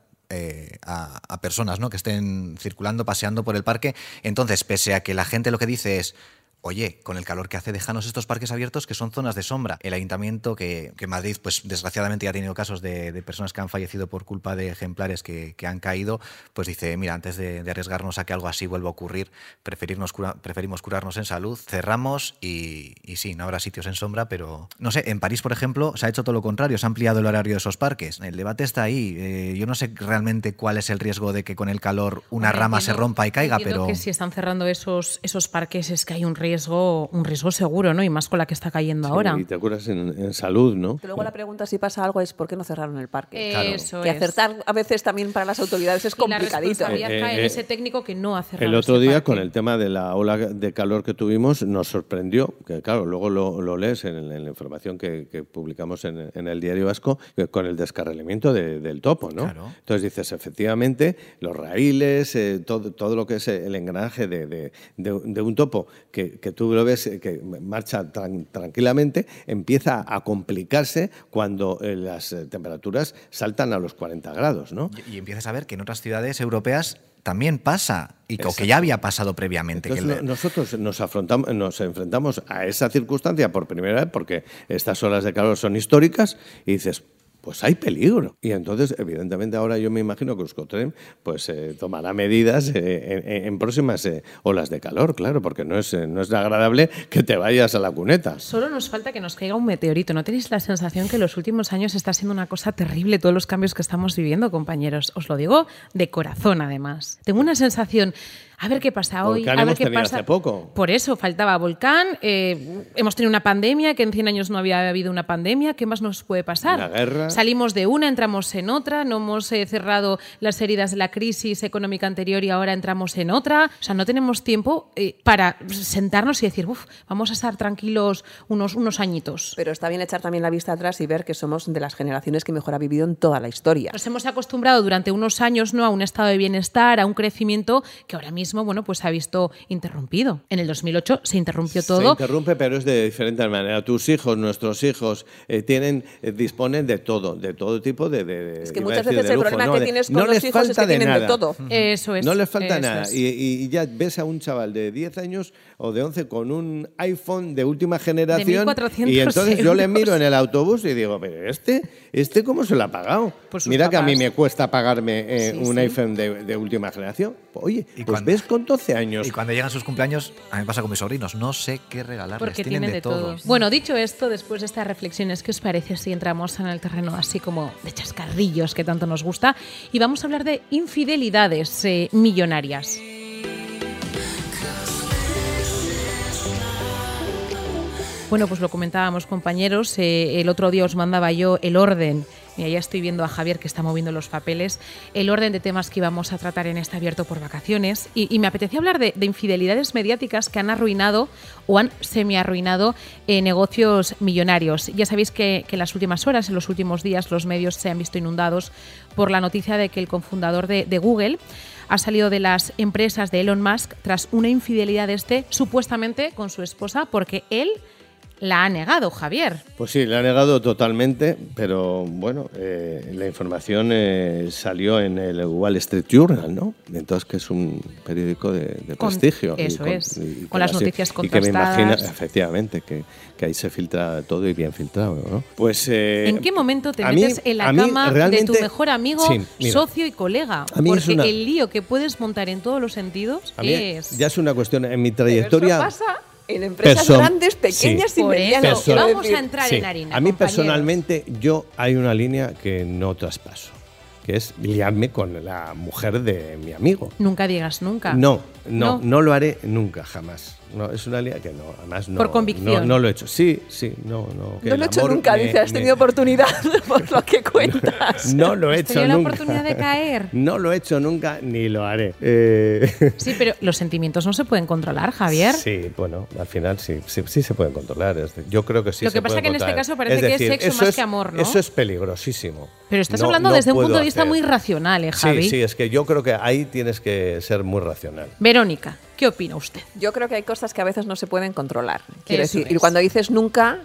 a, a personas ¿no? que estén circulando, paseando por el parque. Entonces, pese a que la gente lo que dice es, oye, con el calor que hace, déjanos estos parques abiertos que son zonas de sombra. El ayuntamiento, que, que Madrid, pues desgraciadamente ya ha tenido casos de, de personas que han fallecido por culpa de ejemplares que, que han caído, pues dice, mira, antes de, de arriesgarnos a que algo así vuelva a ocurrir, preferirnos cura- preferimos curarnos en salud, cerramos y, y sí, no habrá sitios en sombra, pero no sé, en París, por ejemplo, se ha hecho todo lo contrario, se ha ampliado el horario de esos parques. El debate está ahí. Eh, yo no sé realmente cuál es el riesgo de que con el calor una Hombre, rama se rompa y caiga, pero... que si están cerrando esos, esos parques es que hay un riesgo, un riesgo seguro, ¿no? Y más con la que está cayendo ahora. Y te curas en, en salud, ¿no? Luego la pregunta si pasa algo es ¿por qué no cerraron el parque? Claro. Eso Que es. acertar a veces también para las autoridades es Y la complicadito. responsabilidad Eh, cae en eh, ese técnico que no ha cerrado El otro día, parque. con el tema de la ola de calor que tuvimos, nos sorprendió, que claro, luego lo, lo lees en, la información que, que publicamos en, en el Diario Vasco, con el descarrilamiento de- del topo, ¿no? Claro. Entonces dices, efectivamente, los raíles, eh, todo, todo lo que es el engranaje de, de- de- de un topo, que, que tú lo ves eh, que marcha tran- tranquilamente, empieza a complicarse cuando eh, las eh, temperaturas saltan a los 40 grados, ¿no? Y, y empiezas a ver que en otras ciudades europeas también pasa, y que, que ya había pasado previamente. que el- nosotros nos, afrontamos, nos enfrentamos a esa circunstancia por primera vez porque estas olas de calor son históricas y dices, pues hay peligro. Y entonces, evidentemente, ahora yo me imagino que Euskotren pues, eh, tomará medidas eh, en, próximas eh, olas de calor, claro, porque no es, no es agradable que te vayas a la cuneta. Solo nos falta que nos caiga un meteorito. ¿No tenéis la sensación que en los últimos años está siendo una cosa terrible todos los cambios que estamos viviendo, compañeros? Os lo digo de corazón, además. Tengo una sensación A ver qué pasa hoy, Volcán a ver hemos qué pasa. hace poco. Por eso faltaba Volcán. eh, hemos tenido una pandemia, que en 100 años no había habido una pandemia. ¿Qué más nos puede pasar? Una guerra. Salimos de una, entramos en otra. No hemos eh, cerrado las heridas de la crisis económica anterior y ahora entramos en otra. O sea, no tenemos tiempo eh, para sentarnos y decir, "Uf, vamos a estar tranquilos unos, unos añitos. Pero está bien echar también la vista atrás y ver que somos de las generaciones que mejor ha vivido en toda la historia. Nos hemos acostumbrado durante unos años ¿no? a un estado de bienestar, a un crecimiento que ahora mismo bueno, pues se ha visto interrumpido. En el 2008 se interrumpió Se todo. interrumpe, pero es de diferente manera. Tus hijos, nuestros hijos, eh, tienen, eh, disponen de todo, de todo tipo de. de- Es que muchas veces de el lujo, problema no, que de- tienes con no los les hijos es falta que tienen de nada. todo. Eso es. No les falta nada. Y, y ya ves a un chaval de 10 años o de 11 con un iPhone de última generación. 1.400 y entonces yo le miro en el autobús y digo, pero este, este ¿cómo se lo ha pagado? Mira que a mí me cuesta pagarme eh, Sí, un sí. iPhone de, de última generación. Oye, Y pues cuando- con 12 años. Y cuando llegan sus cumpleaños, a mí me pasa con mis sobrinos, no sé qué regalarles. Porque tienen de todo. Bueno, dicho esto, después de estas reflexiones, ¿qué os parece si entramos en el terreno así como de chascarrillos que tanto nos gusta? Y vamos a hablar de infidelidades eh, millonarias. Bueno, pues lo comentábamos compañeros, eh, el otro día os mandaba yo el orden, mira, ya estoy viendo a Javier que está moviendo los papeles, el orden de temas que íbamos a tratar en este abierto por vacaciones y, me apetecía hablar de, de infidelidades mediáticas que han arruinado o han semi-arruinado eh, negocios millonarios. Ya sabéis que, que en las últimas horas, en los últimos días, los medios se han visto inundados por la noticia de que el cofundador de, de Google ha salido de las empresas de Elon Musk tras una infidelidad de este, supuestamente con su esposa, porque él la ha negado, Javier. Pues sí, le ha negado totalmente, pero bueno, eh, la información eh, salió en el Wall Street Journal, ¿no? Entonces, que es un periódico de, de Con- prestigio. y eso es, y con las así- noticias Y que me imagino, contrastadas. efectivamente, que, que ahí se filtra todo y bien filtrado, ¿no? Pues... eh, ¿En qué momento te mí- metes en la cama de tu mejor amigo, Sí, mira, socio y colega? Es Porque una- el lío que puedes montar en todos los sentidos es... ya es una cuestión, en mi Pero trayectoria... eso pasa en empresas grandes, pequeñas sí. y medianas. Vamos a entrar Sí, en harina. A mí compañeros. personalmente, yo hay una línea que no traspaso, que es liarme con la mujer de mi amigo. Nunca digas nunca. No, no, No. no, lo haré nunca, jamás. No, es una línea que no, además no. Por convicción. No, no lo he hecho. Sí, sí, no, no. que No lo he hecho nunca, me- dice, has me- tenido oportunidad (laughs) por lo que (laughs) cuentas. No lo he ¿Has hecho tenido la nunca. oportunidad de caer? (laughs) No lo he hecho nunca ni lo haré. Eh, Sí, pero los sentimientos no se pueden controlar, Javier. Sí, bueno, al final sí, sí, sí se pueden controlar. Yo creo que sí. Lo que se pasa que en este caso parece que es sexo más es- que amor, ¿no? Eso es peligrosísimo. Pero estás No- hablando no desde un punto de vista hacer. muy racional, ¿eh, Javi? Sí, sí, es que yo creo que ahí tienes que ser muy racional. Verónica, ¿qué opina usted? Yo creo que hay cosas que a veces no se pueden controlar. Quiero Eso decir, y cuando dices nunca,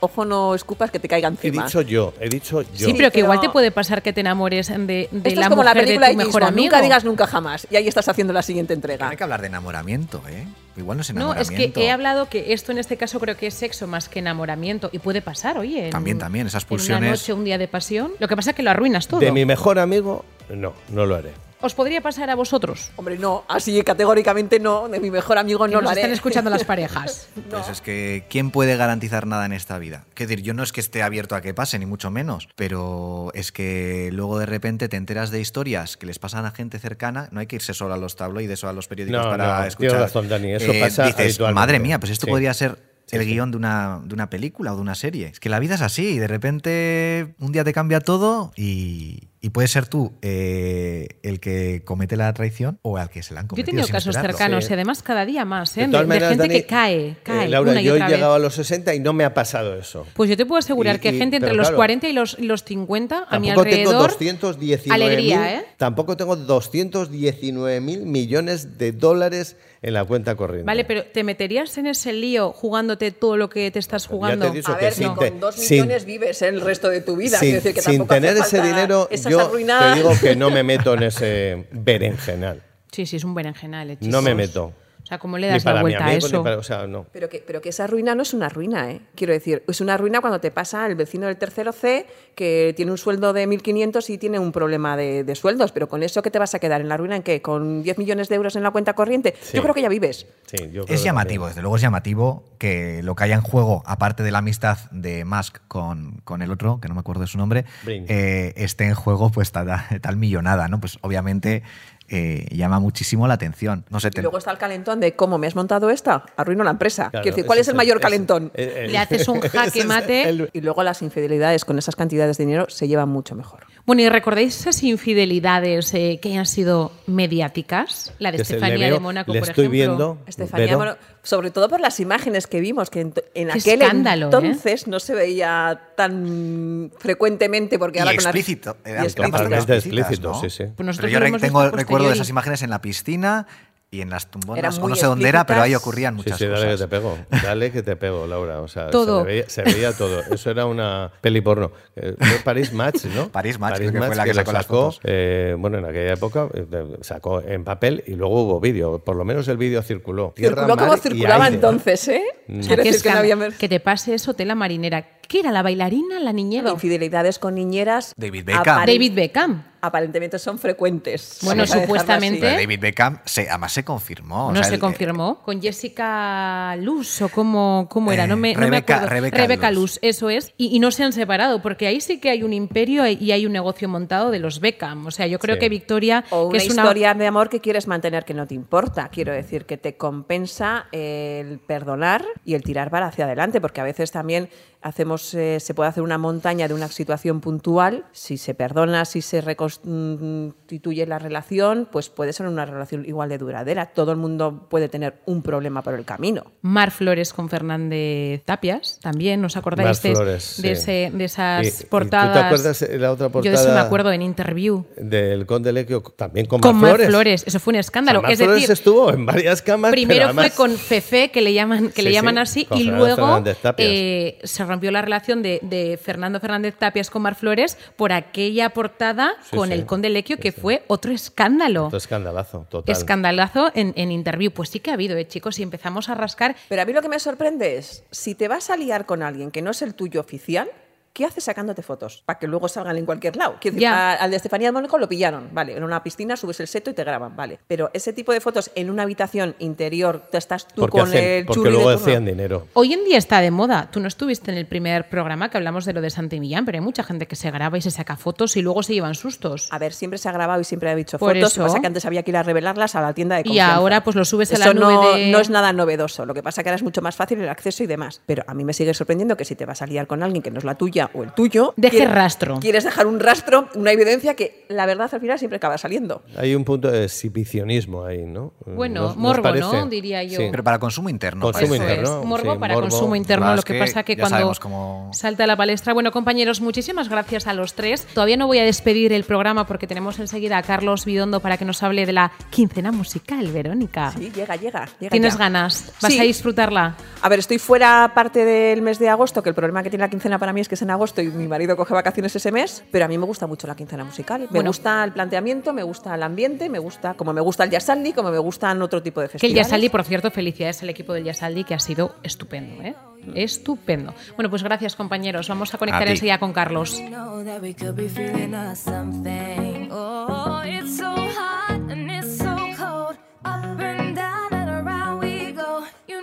ojo, no escupas que te caiga He encima. dicho yo, he dicho yo. Sí, pero que pero- igual te puede pasar que te enamores de, de Esto la es como la película de tu mejor amigo. Nunca digas nunca jamás. Y ahí estás haciendo la siguiente No entrega. hay que hablar de enamoramiento, ¿eh? Igual no es No, es enamoramiento. que he hablado que esto en este caso creo que es sexo más que enamoramiento y puede pasar, oye. en- También, también, esas En pulsiones- una noche, un día de pasión. Lo que pasa es que lo arruinas todo. De mi mejor amigo, no, no lo haré. ¿Os podría pasar a vosotros? Hombre, no, así categóricamente no. De mi mejor amigo no nos lo haré. están escuchando las (laughs) parejas. Pues es que, ¿quién puede garantizar nada en esta vida? Es decir, yo no es que esté abierto a que pase, ni mucho menos, pero es que luego de repente te enteras de historias que les pasan a gente cercana, no hay que irse solo a los tabloides o a los periódicos No, para no, escuchar. eh, tienes razón, Dani, eso pasa Dices, madre mía, pues esto Sí. podría ser el sí. guion de una, de una película o de una serie. Es que la vida es así, y de repente un día te cambia todo y, y puedes ser tú eh, el que comete la traición o al que se la han Yo he cometido. tenido sin casos esperarlo. cercanos Sí. y además cada día más, ¿eh? De De, todas de maneras, gente Dani, que cae, cae eh, Laura, una y yo he otra llegado vez. a los 60 y no me ha pasado eso. Pues yo te puedo asegurar Y- que y- gente entre pero los claro, 40 y los, los 50 a mi Tampoco tengo alrededor. 219 Alegría, ¿eh? Tampoco tengo 219 mil millones de dólares en la cuenta corriente. Vale, pero ¿te meterías en ese lío jugándote todo lo que te estás jugando? te he dicho A que ver, sin con dos sin- millones vives el resto de tu vida. sin, Quiero decir que sin tener ese dinero, yo arruinadas. te digo que no me meto en ese berenjenal. Sí, sí, es un berenjenal. eh, No me meto. O sea, ¿cómo le das la vuelta a eso? para- o sea, no. Pero que, pero que esa ruina no es una ruina, ¿eh? Quiero decir, es una ruina cuando te pasa el vecino del tercero C que tiene un sueldo de 1.500 y tiene un problema de, de sueldos. Pero con eso, ¿qué te vas a quedar? ¿En la ruina en qué? ¿Con 10 millones de euros en la cuenta corriente? Sí. Yo creo que ya vives. Sí, yo creo Es llamativo, desde luego es llamativo que lo que haya en juego, aparte de la amistad de Musk con, con el otro, que no me acuerdo de su nombre, eh, esté en juego pues tal, tal millonada, ¿no? Pues obviamente eh, llama muchísimo la atención. No sé, Y te- luego está el calentón de cómo me has montado esta, arruino la empresa. Claro, Quiero decir, ¿cuál es el el- mayor ese- calentón? el- el- Le haces un (laughs) jaque mate. el- Y luego las infidelidades con esas cantidades de dinero se llevan mucho mejor. Bueno, ¿y recordáis esas infidelidades eh, que hayan sido mediáticas? La de que Estefanía veo- de Mónaco, por estoy ejemplo. viendo Estefanía, pero- bueno, sobre todo por las imágenes que vimos, que en, aquel escándalo, ¿eh? entonces no se veía tan frecuentemente porque y ahora con la- explícito. y eran explícito. Totalmente explícito, ¿no? sí, sí. Pues Pero yo lo re- hemos tengo visto recuerdo de esas imágenes en la piscina y en las tumbonas. O no sé dónde era, pero ahí ocurrían Sí, muchas sí, dale que cosas. te pego. Dale que te pego, Laura. O sea, Todo. Se, veía, se veía todo. (laughs) Eso era una peli porno. Eh, fue Paris Match, ¿no? París Match, creo que fue la que sacó las fotos. eh, bueno, en aquella época eh, sacó en papel y luego hubo vídeo. Por lo menos el vídeo circuló. Tierra, Circuló como mar circulaba entonces, ¿eh? O sea, decir que no había Que te pase eso, tela marinera. ¿Qué era? ¿La bailarina? ¿La niñera? infidelidades con niñeras. David Beckham. David Beckham. Aparentemente son frecuentes. Bueno, supuestamente-. David Beckham se, además se confirmó. o No sea, se el- confirmó. Con Jessica Luz o cómo, cómo era, Eh, no me, no me Rebeca- acuerdo. Rebeca Luz. eso es. Y, y no se han separado, porque ahí sí que hay un imperio y hay un negocio montado de los Beckham. O sea, yo creo Sí. que Victoria, O que una historia de amor que quieres mantener que no te importa. Quiero decir que te compensa el perdonar y el tirar para hacia adelante, porque a veces también hacemos, eh, se puede hacer una montaña de una situación puntual. Si se perdona, si se reconstituye la relación, pues puede ser una relación igual de duradera. Todo el mundo puede tener un problema por el camino. Mar Flores con Fernández Tapias, también, ¿os acordáis Mar de, Flores, de, sí. ese- de esas Y- y tú te portadas? acuerdas la otra Yo de eso me portada? acuerdo en Interview. Del Conde Lequio, también con, Con Mar Mar Flores. Flores. Eso fue un escándalo. O sea, Mar es Flores decir, estuvo en varias camas. Primero pero además- fue con Fefe, que le llaman, que le llaman sí, así, y luego eh, se rompió la relación de, de Fernando Fernández Tapias con Mar Flores por aquella portada Sí, con sí. el Conde Lequio, Sí, que sí. fue otro escándalo. Otro escandalazo, total. Escandalazo en, en interview. Pues sí que ha habido, ¿eh, chicos? Y empezamos a rascar. Pero a mí lo que me sorprende es, si te vas a liar con alguien que no es el tuyo oficial, ¿qué haces sacándote fotos? Para que luego salgan en cualquier lado. Quiero decir, Ya. a- al de Estefanía de Mónaco lo pillaron, vale, en una piscina subes el seto y te graban, vale. Pero ese tipo de fotos en una habitación interior, te estás tú Porque, con hacen- el porque churri de luego turno. hacían dinero. Hoy en día está de moda. Tú no estuviste en el primer programa que hablamos de lo de Santi Millán, pero hay mucha gente que se graba y se saca fotos y luego se llevan sustos. A ver, siempre se ha grabado y siempre ha dicho Por fotos. eso. Lo que pasa que antes había que ir a revelarlas a la tienda de Y confianza. ahora, pues, lo subes a la nube no, de- no es nada novedoso. Lo que pasa que ahora es mucho más fácil el acceso y demás. Pero a mí me sigue sorprendiendo que si te vas a liar con alguien que no es la tuya o el tuyo... Deje quieres- rastro. Quieres dejar un rastro, una evidencia que la verdad al final siempre acaba saliendo. Hay un punto de exhibicionismo ahí, ¿no? Bueno, ¿Nos- nos morbo, parece? ¿no? Diría yo. Sí. Pero para consumo interno. Consumo Eso interno. es, morbo sí, para morbo. consumo interno. Claro, lo que, que pasa que cuando cómo- salta a la palestra. Bueno, compañeros, muchísimas gracias a los tres. Todavía no voy a despedir el programa porque tenemos enseguida a Carlos Bidondo para que nos hable de la quincena musical, Verónica. Sí, llega, llega. llega ¿Tienes ya. ganas? ¿Vas Sí. a disfrutarla? A ver, estoy fuera parte del mes de agosto, que el problema que tiene la quincena para mí es que es en agosto y mi marido coge vacaciones ese mes, pero a mí me gusta mucho la quincena musical. Me Bueno. gusta el planteamiento, me gusta el ambiente, me gusta, como me gusta el Yasaldi, como me gustan otro tipo de Que el festivales. Yasaldi, por cierto, felicidades al equipo del Yasaldi que ha sido estupendo, ¿eh? Estupendo. Bueno, pues gracias, compañeros. Vamos a conectar A enseguida con Carlos.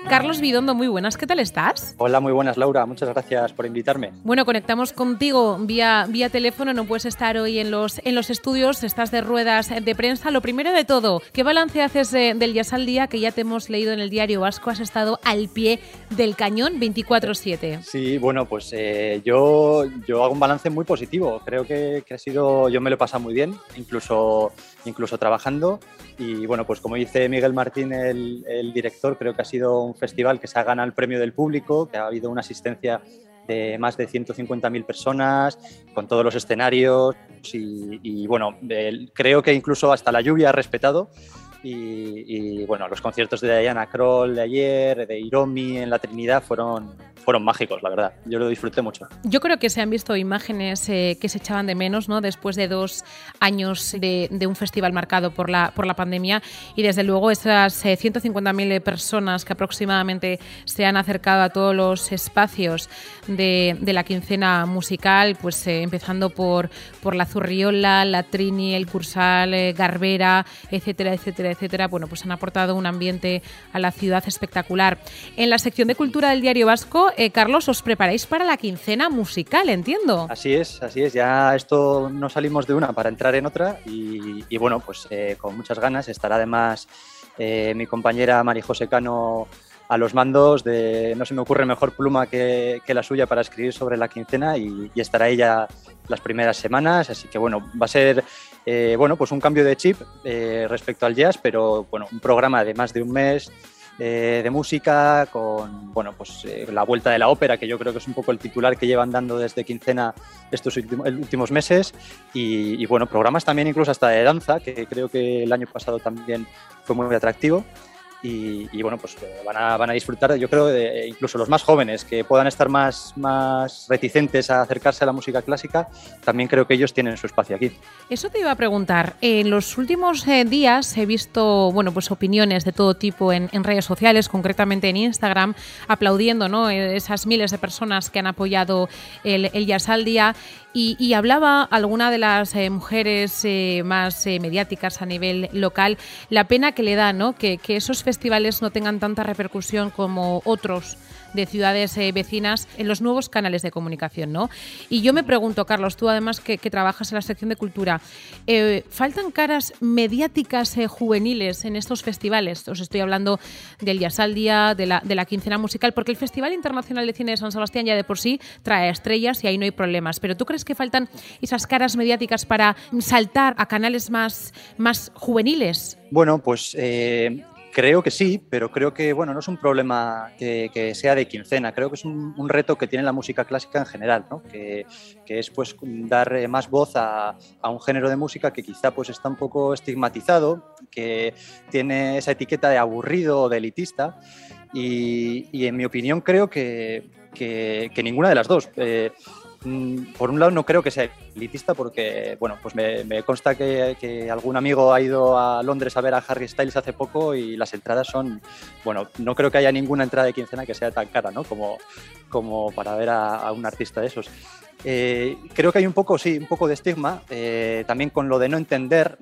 Carlos Bidondo, muy buenas. ¿Qué tal estás? Hola, muy buenas, Laura. Muchas gracias por invitarme. Bueno, conectamos contigo vía, vía teléfono, no puedes estar hoy en los, en los estudios, estás de ruedas de prensa. Lo primero de todo, ¿qué balance haces de- del Yas al Día que ya te hemos leído en el diario Vasco? Has estado al pie del cañón 24-7. Sí, bueno, pues eh, yo, yo hago un balance muy positivo. Creo que, que ha sido, yo me lo he pasado muy bien, incluso, incluso trabajando. Y bueno, pues como dice Miguel Martín, el, director, creo que ha sido un festival que se ha ganado el premio del público, que ha habido una asistencia de más de 150.000 personas, con todos los escenarios. Y, bueno, creo que incluso hasta la lluvia ha respetado. Y, y, bueno, los conciertos de Diana Kroll de ayer, de Iromi en la Trinidad fueron, fueron mágicos, la verdad. Yo lo disfruté mucho. Yo creo que se han visto imágenes eh, que se echaban de menos, ¿no? Después de dos años de, de un festival marcado por la, por la pandemia y desde luego esas eh, 150.000 personas que aproximadamente se han acercado a todos los espacios de, de la quincena musical, pues eh, empezando por, por la Zurriola, la Trini, el Cursal, eh, Garbera, etcétera, etcétera, etcétera, bueno, pues han aportado un ambiente a la ciudad espectacular. En la sección de cultura del Diario Vasco, eh, Carlos, os preparáis para la quincena musical, entiendo. Así es, así es. Ya esto no salimos de una para entrar en otra y, y bueno, pues eh, con muchas ganas. Estará además eh, mi compañera Mari José Cano a los mandos de no se me ocurre mejor pluma que, la suya para escribir sobre la quincena y, estará ella las primeras semanas, así que bueno, va a ser bueno, pues un cambio de chip respecto al jazz, pero bueno, un programa de más de un mes eh, de música con bueno, pues eh, la vuelta de la ópera, que yo creo que es un poco el titular que llevan dando desde quincena estos último- últimos meses y, y, bueno, programas también incluso hasta de danza, que creo que el año pasado también fue muy atractivo. Y, bueno, pues eh, van a, van a disfrutar, yo creo, de, incluso los más jóvenes que puedan estar más, más reticentes a acercarse a la música clásica, también creo que ellos tienen su espacio aquí. Eso te iba a preguntar. En los últimos eh, días he visto, bueno, pues opiniones de todo tipo en, en redes sociales, concretamente en Instagram, aplaudiendo, ¿no? Eh, Esas miles de personas que han apoyado el, el Jazz al Día. Y, y hablaba alguna de las eh, mujeres eh, más eh, mediáticas a nivel local, la pena que le da, ¿no? Que, que esos festivales no tengan tanta repercusión como otros de ciudades eh, vecinas en los nuevos canales de comunicación, ¿no? Y yo me pregunto, Carlos, tú además que, trabajas en la sección de cultura, eh, ¿faltan caras mediáticas eh, juveniles en estos festivales? Os estoy hablando del Jazz al Día, de la, quincena musical, porque el Festival Internacional de Cine de San Sebastián ya de por sí trae estrellas y ahí no hay problemas. Pero ¿tú crees que faltan esas caras mediáticas para saltar a canales más, más juveniles? Bueno, pues creo que sí, pero creo que bueno, no es un problema que, sea de quincena, creo que es un, reto que tiene la música clásica en general, ¿no? que, es pues dar eh, más voz a, un género de música que quizá pues está un poco estigmatizado, que tiene esa etiqueta de aburrido o de elitista. Y, en mi opinión creo que, que, que ninguna de las dos. Eh, por un lado no creo que sea elitista porque, bueno, pues me, me consta que, que, algún amigo ha ido a Londres a ver a Harry Styles hace poco y las entradas son, bueno, no creo que haya ninguna entrada de quincena que sea tan cara, ¿no? Como, como para ver a, a un artista de esos. Eh, creo que hay un poco, sí, un poco de estigma, eh, también con lo de no entender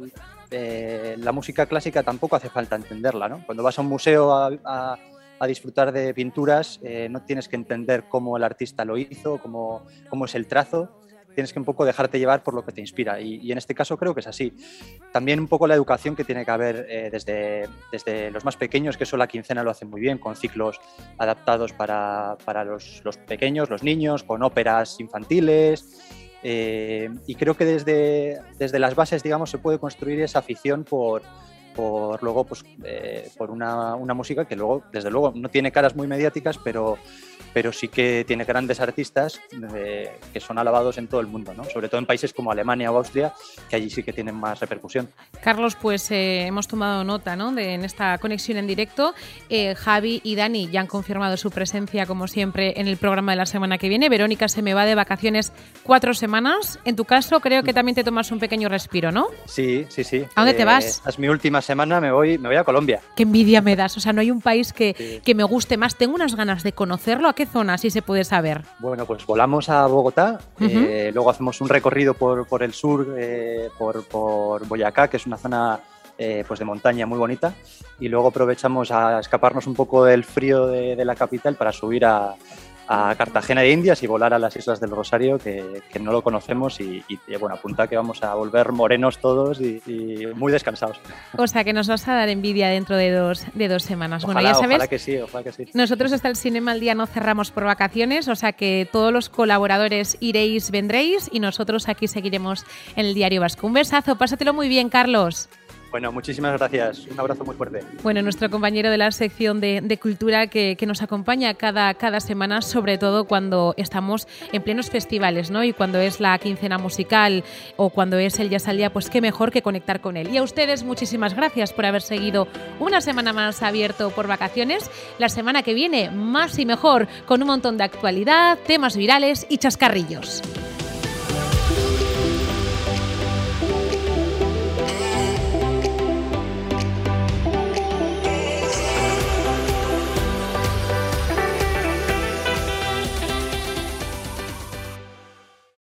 eh, la música clásica tampoco hace falta entenderla, ¿no? Cuando vas a un museo a, a a disfrutar de pinturas, eh, no tienes que entender cómo el artista lo hizo, cómo, cómo, es el trazo, tienes que un poco dejarte llevar por lo que te inspira. Y, en este caso creo que es así. También un poco la educación que tiene que haber eh, desde, desde, los más pequeños, que eso la quincena lo hace muy bien, con ciclos adaptados para, para los, los, pequeños, los niños, con óperas infantiles. Eh, y creo que desde, desde las bases, digamos, se puede construir esa afición por, por luego pues eh, por una, una, música que luego desde luego no tiene caras muy mediáticas pero pero sí que tiene grandes artistas eh, que son alabados en todo el mundo, ¿no? sobre todo en países como Alemania o Austria, que allí sí que tienen más repercusión. Carlos, pues eh, hemos tomado nota ¿no? de, en esta conexión en directo. Eh, Javi y Dani ya han confirmado su presencia, como siempre, en el programa de la semana que viene. Verónica se me va de vacaciones cuatro semanas. En tu caso, creo que también te tomas un pequeño respiro, ¿no? Sí, sí, sí. ¿A dónde te vas? Es mi última semana, me voy, me voy a Colombia. Qué envidia me das. O sea, no hay un país que, sí. que me guste más. Tengo unas ganas de conocerlo. ¿A qué zona, si se puede saber? Bueno, pues volamos a Bogotá, uh -huh. eh, luego hacemos un recorrido por, por el sur, eh, por, por, Boyacá, que es una zona eh, pues de montaña muy bonita, y luego aprovechamos a escaparnos un poco del frío de, de la capital para subir a, a Cartagena de Indias y volar a las Islas del Rosario, que, que no lo conocemos y, y, bueno, apunta que vamos a volver morenos todos y, y, muy descansados. O sea, que nos vas a dar envidia dentro de dos, de dos semanas. Ojalá, bueno, ya sabes, ojalá que sí, ojalá que sí. Nosotros hasta el Cinema al Día no cerramos por vacaciones, o sea que todos los colaboradores iréis, vendréis y nosotros aquí seguiremos en el Diario Vasco. Un besazo, pásatelo muy bien, Carlos. Bueno, muchísimas gracias. Un abrazo muy fuerte. Bueno, nuestro compañero de la sección de, cultura que, que, nos acompaña cada, cada semana, sobre todo cuando estamos en plenos festivales, ¿no? Y cuando es la quincena musical o cuando es el Jazz al Día, pues qué mejor que conectar con él. Y a ustedes, muchísimas gracias por haber seguido una semana más abierto por vacaciones. La semana que viene, más y mejor, con un montón de actualidad, temas virales y chascarrillos.